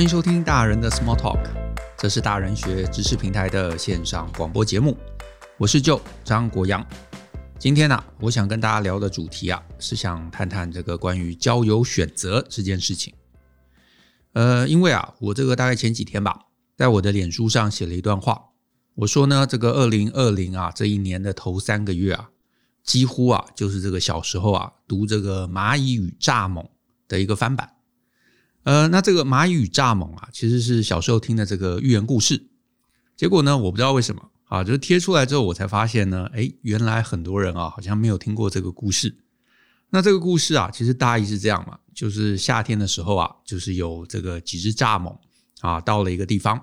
欢迎收听大人的 Small Talk，这是大人学知识平台的线上广播节目。我是 Joe 张国阳。今天呢、我想跟大家聊的主题啊，是想谈谈这个关于交友选择这件事情。呃，因为啊，我这个大概前几天吧，在我的脸书上写了一段话，我说呢，这个二零二零啊，这一年的头三个月啊，几乎啊，就是这个小时候啊，读这个《蚂蚁与蚱蜢》的一个翻版。呃，那这个蚂蚁与蚱蜢啊，其实是小时候听的这个寓言故事。结果呢，我不知道为什么啊，就是贴出来之后，我才发现呢，诶，原来很多人啊，好像没有听过这个故事。那这个故事啊，其实大意是这样嘛，就是夏天的时候啊，就是有这个几只蚱蜢啊，到了一个地方，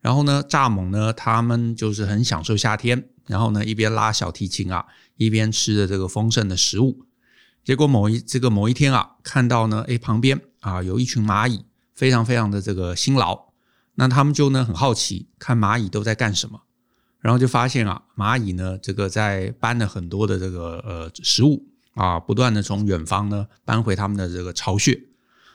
然后呢，蚱蜢呢，他们就是很享受夏天，然后呢，一边拉小提琴啊，一边吃着这个丰盛的食物。结果某一这个某一天啊，看到呢，诶，旁边。啊，有一群蚂蚁，非常非常的这个辛劳，那他们就呢很好奇，看蚂蚁都在干什么，然后就发现啊，蚂蚁呢这个在搬了很多的这个呃食物啊，不断的从远方呢搬回他们的这个巢穴，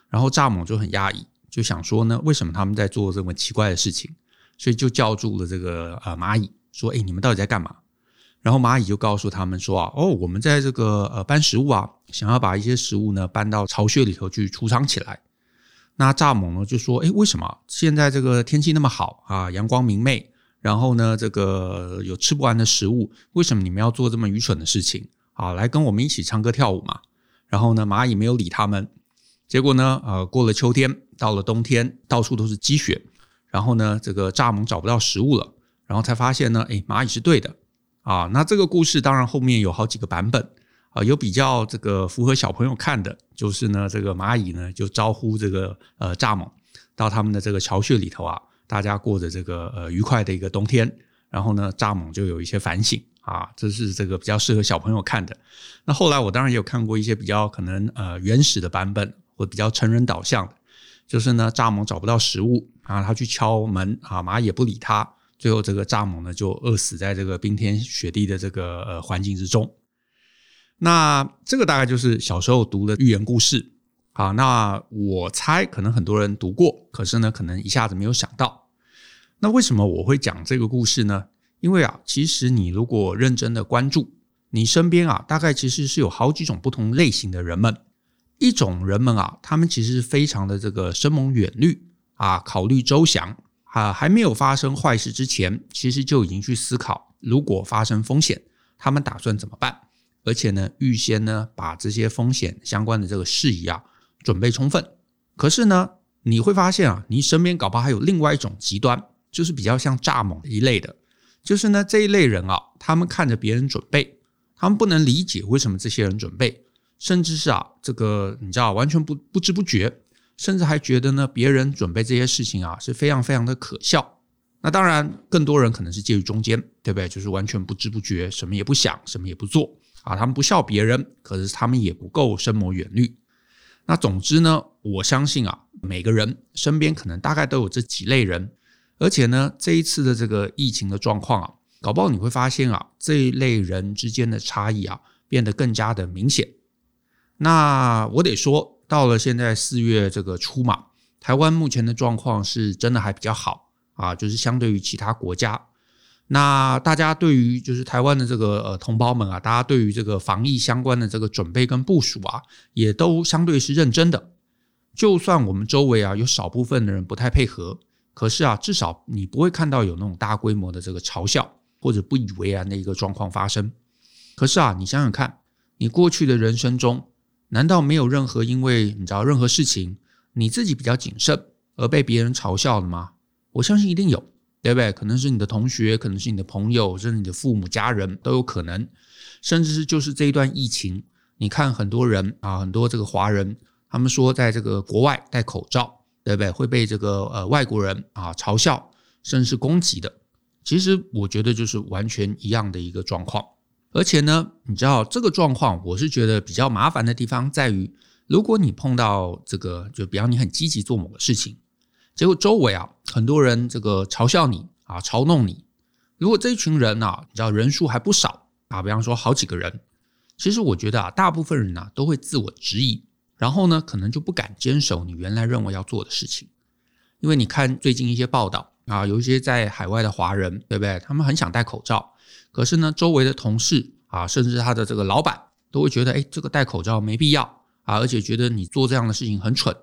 然后蚱蜢就很讶异，就想说呢，为什么他们在做这么奇怪的事情，所以就叫住了这个呃蚂蚁，说，诶，你们到底在干嘛？然后蚂蚁就告诉他们说啊，哦，我们在这个呃搬食物啊，想要把一些食物呢搬到巢穴里头去储藏起来。那蚱蜢呢就说，诶，为什么现在这个天气那么好啊，阳光明媚，然后呢这个有吃不完的食物，为什么你们要做这么愚蠢的事情啊？来跟我们一起唱歌跳舞嘛。然后呢蚂蚁没有理他们。结果呢，呃，过了秋天，到了冬天，到处都是积雪。然后呢，这个蚱蜢找不到食物了，然后才发现呢，诶，蚂蚁是对的。啊，那这个故事当然后面有好几个版本啊，有比较这个符合小朋友看的，就是呢，这个蚂蚁呢就招呼这个呃蚱蜢到他们的这个巢穴里头啊，大家过着这个呃愉快的一个冬天，然后呢，蚱蜢就有一些反省啊，这是这个比较适合小朋友看的。那后来我当然也有看过一些比较可能呃原始的版本，或比较成人导向的，就是呢，蚱蜢找不到食物啊，他去敲门啊，蚂蚁也不理他。最后，这个蚱蜢呢就饿死在这个冰天雪地的这个呃环境之中。那这个大概就是小时候读的寓言故事。好，那我猜可能很多人读过，可是呢，可能一下子没有想到。那为什么我会讲这个故事呢？因为啊，其实你如果认真的关注，你身边啊，大概其实是有好几种不同类型的人们。一种人们啊，他们其实是非常的这个深谋远虑啊，考虑周详。啊，还没有发生坏事之前，其实就已经去思考，如果发生风险，他们打算怎么办？而且呢，预先呢把这些风险相关的这个事宜啊准备充分。可是呢，你会发现啊，你身边搞不好还有另外一种极端，就是比较像蚱蜢一类的，就是呢这一类人啊，他们看着别人准备，他们不能理解为什么这些人准备，甚至是啊这个你知道完全不不知不觉。甚至还觉得呢，别人准备这些事情啊是非常非常的可笑。那当然，更多人可能是介于中间，对不对？就是完全不知不觉，什么也不想，什么也不做啊。他们不笑别人，可是他们也不够深谋远虑。那总之呢，我相信啊，每个人身边可能大概都有这几类人。而且呢，这一次的这个疫情的状况啊，搞不好你会发现啊，这一类人之间的差异啊变得更加的明显。那我得说。到了现在四月这个初嘛，台湾目前的状况是真的还比较好啊，就是相对于其他国家，那大家对于就是台湾的这个呃同胞们啊，大家对于这个防疫相关的这个准备跟部署啊，也都相对是认真的。就算我们周围啊有少部分的人不太配合，可是啊，至少你不会看到有那种大规模的这个嘲笑或者不以为然的一个状况发生。可是啊，你想想看，你过去的人生中。难道没有任何因为你知道任何事情你自己比较谨慎而被别人嘲笑的吗？我相信一定有，对不对？可能是你的同学，可能是你的朋友，甚至你的父母、家人都有可能，甚至是就是这一段疫情，你看很多人啊，很多这个华人，他们说在这个国外戴口罩，对不对？会被这个呃外国人啊嘲笑，甚至是攻击的。其实我觉得就是完全一样的一个状况。而且呢，你知道这个状况，我是觉得比较麻烦的地方在于，如果你碰到这个，就比方你很积极做某个事情，结果周围啊很多人这个嘲笑你啊，嘲弄你。如果这一群人啊，你知道人数还不少啊，比方说好几个人，其实我觉得啊，大部分人呢都会自我质疑，然后呢可能就不敢坚守你原来认为要做的事情，因为你看最近一些报道啊，有一些在海外的华人，对不对？他们很想戴口罩，可是呢，周围的同事啊，甚至他的这个老板都会觉得，哎，这个戴口罩没必要啊，而且觉得你做这样的事情很蠢，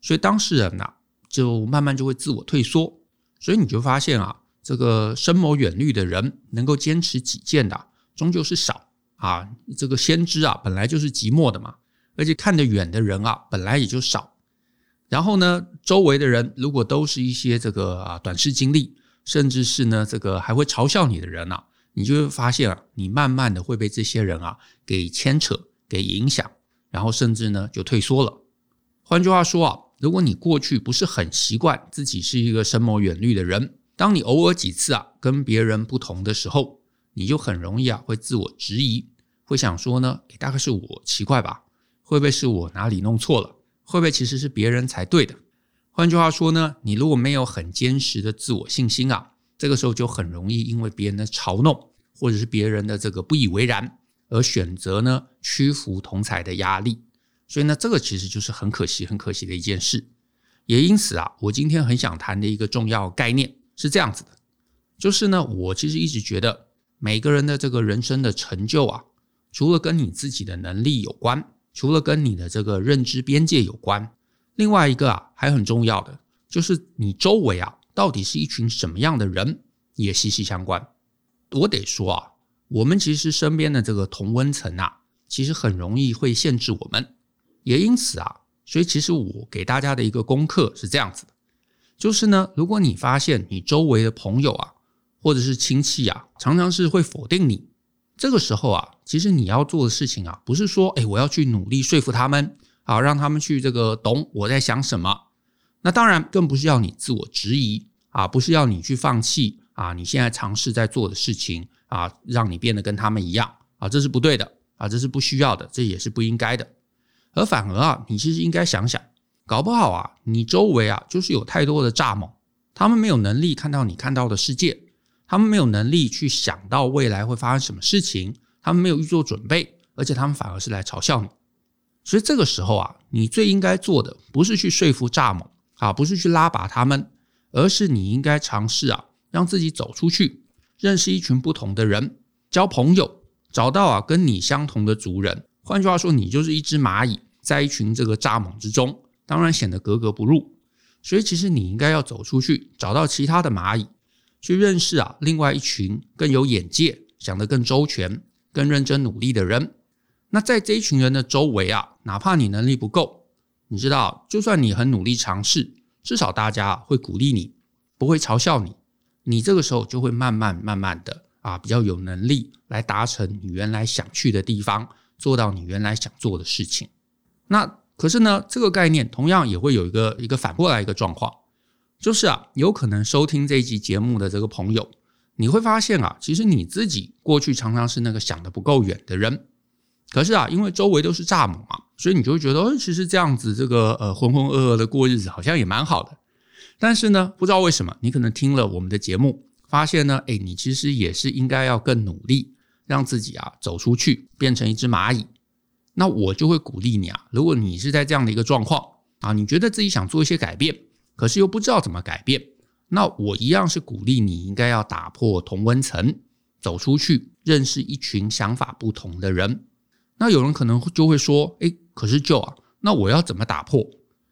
所以当事人呐，就慢慢就会自我退缩。所以你就发现啊，这个深谋远虑的人，能够坚持己见的，终究是少啊。这个先知啊，本来就是寂寞的嘛，而且看得远的人啊，本来也就少。然后呢，周围的人如果都是一些这个啊短视经历，甚至是呢这个还会嘲笑你的人啊，你就会发现啊，你慢慢的会被这些人啊给牵扯、给影响，然后甚至呢就退缩了。换句话说啊，如果你过去不是很习惯自己是一个深谋远虑的人，当你偶尔几次啊跟别人不同的时候，你就很容易啊会自我质疑，会想说呢，大概是我奇怪吧？会不会是我哪里弄错了？会不会其实是别人才对的？换句话说呢，你如果没有很坚实的自我信心啊，这个时候就很容易因为别人的嘲弄，或者是别人的这个不以为然，而选择呢屈服同才的压力。所以呢，这个其实就是很可惜、很可惜的一件事。也因此啊，我今天很想谈的一个重要概念是这样子的，就是呢，我其实一直觉得每个人的这个人生的成就啊，除了跟你自己的能力有关。除了跟你的这个认知边界有关，另外一个啊还很重要的，就是你周围啊到底是一群什么样的人也息息相关。我得说啊，我们其实身边的这个同温层啊，其实很容易会限制我们。也因此啊，所以其实我给大家的一个功课是这样子的，就是呢，如果你发现你周围的朋友啊，或者是亲戚啊，常常是会否定你。这个时候啊，其实你要做的事情啊，不是说，哎，我要去努力说服他们，啊，让他们去这个懂我在想什么。那当然，更不是要你自我质疑啊，不是要你去放弃啊，你现在尝试在做的事情啊，让你变得跟他们一样啊，这是不对的啊，这是不需要的，这也是不应该的。而反而啊，你其实应该想想，搞不好啊，你周围啊，就是有太多的蚱蜢，他们没有能力看到你看到的世界。他们没有能力去想到未来会发生什么事情，他们没有预做准备，而且他们反而是来嘲笑你。所以这个时候啊，你最应该做的不是去说服蚱蜢啊，不是去拉拔他们，而是你应该尝试啊，让自己走出去，认识一群不同的人，交朋友，找到啊跟你相同的族人。换句话说，你就是一只蚂蚁，在一群这个蚱蜢之中，当然显得格格不入。所以其实你应该要走出去，找到其他的蚂蚁。去认识啊，另外一群更有眼界、想得更周全、更认真努力的人。那在这一群人的周围啊，哪怕你能力不够，你知道，就算你很努力尝试，至少大家会鼓励你，不会嘲笑你。你这个时候就会慢慢慢慢的啊，比较有能力来达成你原来想去的地方，做到你原来想做的事情。那可是呢，这个概念同样也会有一个一个反过来一个状况。就是啊，有可能收听这一集节目的这个朋友，你会发现啊，其实你自己过去常常是那个想得不够远的人。可是啊，因为周围都是蚱蜢嘛，所以你就会觉得，哦，其实这样子这个呃浑浑噩噩的过日子好像也蛮好的。但是呢，不知道为什么，你可能听了我们的节目，发现呢，诶，你其实也是应该要更努力，让自己啊走出去，变成一只蚂蚁。那我就会鼓励你啊，如果你是在这样的一个状况啊，你觉得自己想做一些改变。可是又不知道怎么改变，那我一样是鼓励你应该要打破同温层，走出去，认识一群想法不同的人。那有人可能就会说：“诶，可是就啊，那我要怎么打破？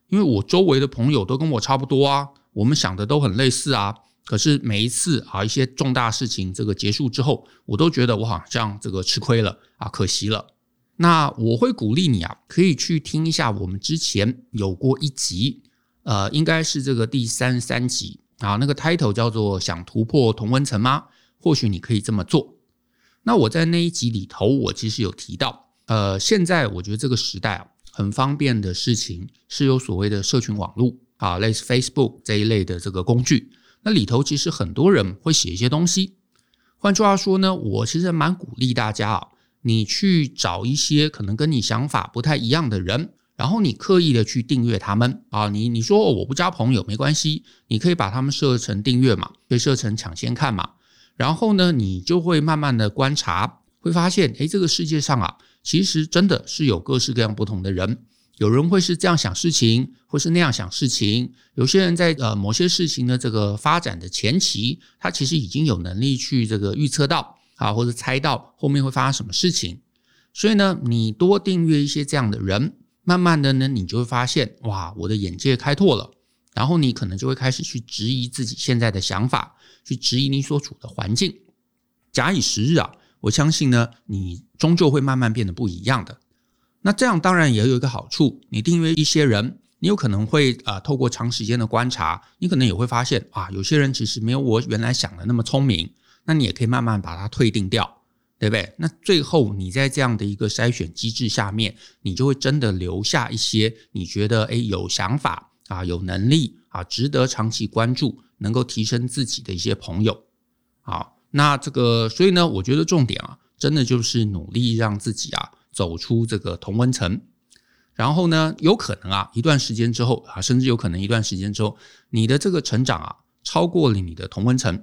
因为我周围的朋友都跟我差不多啊，我们想的都很类似啊。可是每一次啊，一些重大事情这个结束之后，我都觉得我好像这个吃亏了啊，可惜了。那我会鼓励你啊，可以去听一下我们之前有过一集。”呃，应该是这个第三十三集啊，那个 title 叫做“想突破同温层吗？”或许你可以这么做。那我在那一集里头，我其实有提到，呃，现在我觉得这个时代啊，很方便的事情是有所谓的社群网络啊，类似 Facebook 这一类的这个工具。那里头其实很多人会写一些东西。换句话说呢，我其实蛮鼓励大家啊，你去找一些可能跟你想法不太一样的人。然后你刻意的去订阅他们啊，你你说我不加朋友没关系，你可以把他们设成订阅嘛，可以设成抢先看嘛。然后呢，你就会慢慢的观察，会发现，诶，这个世界上啊，其实真的是有各式各样不同的人，有人会是这样想事情，或是那样想事情。有些人在呃某些事情的这个发展的前期，他其实已经有能力去这个预测到啊，或者猜到后面会发生什么事情。所以呢，你多订阅一些这样的人，慢慢的呢，你就会发现哇，我的眼界开拓了。然后你可能就会开始去质疑自己现在的想法，去质疑你所处的环境。假以时日啊，我相信呢，你终究会慢慢变得不一样的。那这样当然也有一个好处，你订阅一些人，你有可能会啊、透过长时间的观察，你可能也会发现啊，有些人其实没有我原来想的那么聪明。那你也可以慢慢把它退订掉，对不对？那最后你在这样的一个筛选机制下面，你就会真的留下一些你觉得诶有想法啊、有能力啊、值得长期关注、能够提升自己的一些朋友。好，那这个所以呢，我觉得重点啊，真的就是努力让自己啊。走出这个同温层，然后呢，有可能啊，一段时间之后啊，甚至有可能一段时间之后，你的这个成长啊，超过了你的同温层，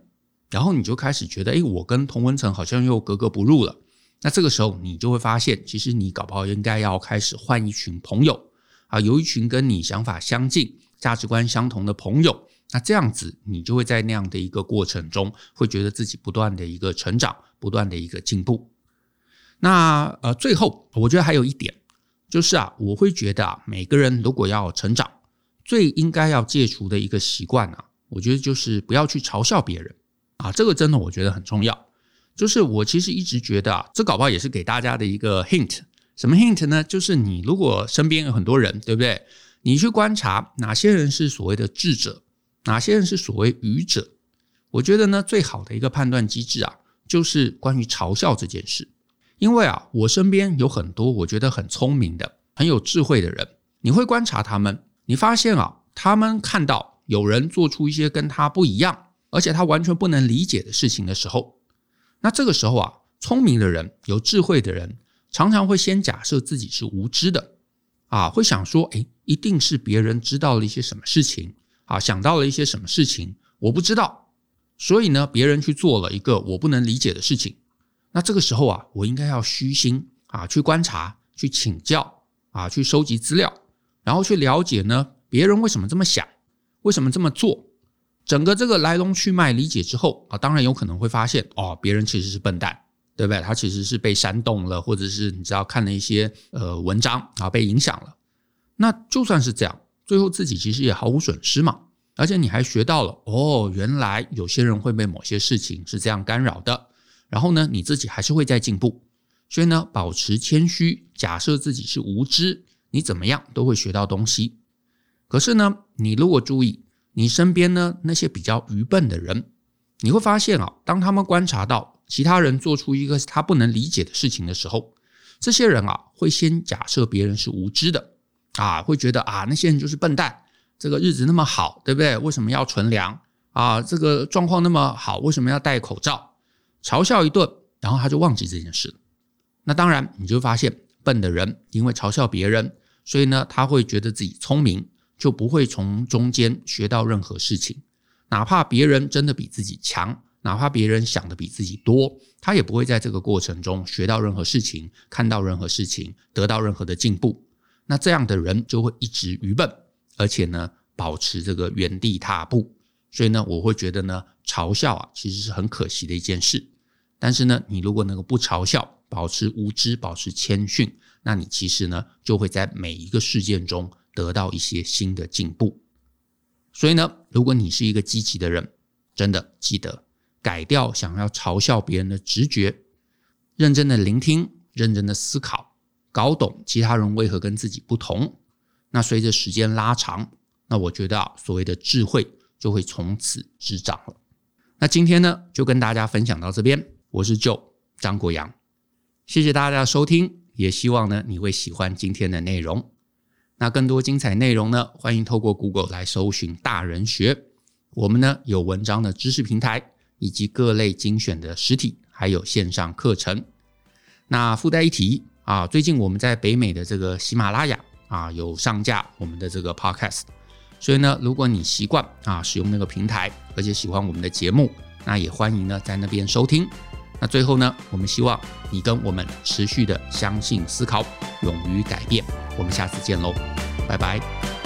然后你就开始觉得，哎，我跟同温层好像又格格不入了。那这个时候，你就会发现，其实你搞不好应该要开始换一群朋友啊，有一群跟你想法相近、价值观相同的朋友。那这样子，你就会在那样的一个过程中，会觉得自己不断的一个成长，不断的一个进步。那呃，最后我觉得还有一点，就是啊，我会觉得啊，每个人如果要成长，最应该要戒除的一个习惯啊，我觉得就是不要去嘲笑别人啊，这个真的我觉得很重要。就是我其实一直觉得啊，这搞不好也是给大家的一个 hint，什么 hint 呢？就是你如果身边有很多人，对不对？你去观察哪些人是所谓的智者，哪些人是所谓愚者，我觉得呢，最好的一个判断机制啊，就是关于嘲笑这件事。因为啊，我身边有很多我觉得很聪明的、很有智慧的人。你会观察他们，你发现啊，他们看到有人做出一些跟他不一样，而且他完全不能理解的事情的时候，那这个时候啊，聪明的人、有智慧的人，常常会先假设自己是无知的，啊，会想说，诶，一定是别人知道了一些什么事情，啊，想到了一些什么事情，我不知道，所以呢，别人去做了一个我不能理解的事情。那这个时候啊，我应该要虚心啊，去观察、去请教啊，去收集资料，然后去了解呢，别人为什么这么想，为什么这么做，整个这个来龙去脉理解之后啊，当然有可能会发现哦，别人其实是笨蛋，对不对？他其实是被煽动了，或者是你知道看了一些呃文章啊，被影响了。那就算是这样，最后自己其实也毫无损失嘛，而且你还学到了哦，原来有些人会被某些事情是这样干扰的。然后呢，你自己还是会在进步，所以呢，保持谦虚，假设自己是无知，你怎么样都会学到东西。可是呢，你如果注意你身边呢那些比较愚笨的人，你会发现啊，当他们观察到其他人做出一个他不能理解的事情的时候，这些人啊会先假设别人是无知的啊，会觉得啊那些人就是笨蛋，这个日子那么好，对不对？为什么要存粮啊？这个状况那么好，为什么要戴口罩？嘲笑一顿，然后他就忘记这件事了。那当然，你就发现笨的人因为嘲笑别人，所以呢，他会觉得自己聪明，就不会从中间学到任何事情。哪怕别人真的比自己强，哪怕别人想的比自己多，他也不会在这个过程中学到任何事情，看到任何事情，得到任何的进步。那这样的人就会一直愚笨，而且呢，保持这个原地踏步。所以呢，我会觉得呢，嘲笑啊，其实是很可惜的一件事。但是呢，你如果能够不嘲笑，保持无知，保持谦逊，那你其实呢，就会在每一个事件中得到一些新的进步。所以呢，如果你是一个积极的人，真的记得改掉想要嘲笑别人的直觉，认真的聆听，认真的思考，搞懂其他人为何跟自己不同。那随着时间拉长，那我觉得啊，所谓的智慧就会从此滋长了。那今天呢，就跟大家分享到这边。我是 Joe 张国阳，谢谢大家的收听，也希望呢你会喜欢今天的内容。那更多精彩内容呢，欢迎透过 Google 来搜寻大人学。我们呢有文章的知识平台，以及各类精选的实体还有线上课程。那附带一提啊，最近我们在北美的这个喜马拉雅啊有上架我们的这个 Podcast，所以呢，如果你习惯啊使用那个平台，而且喜欢我们的节目，那也欢迎呢在那边收听。那最后呢，我们希望你跟我们持续的相信、思考、勇于改变。我们下次见喽，拜拜。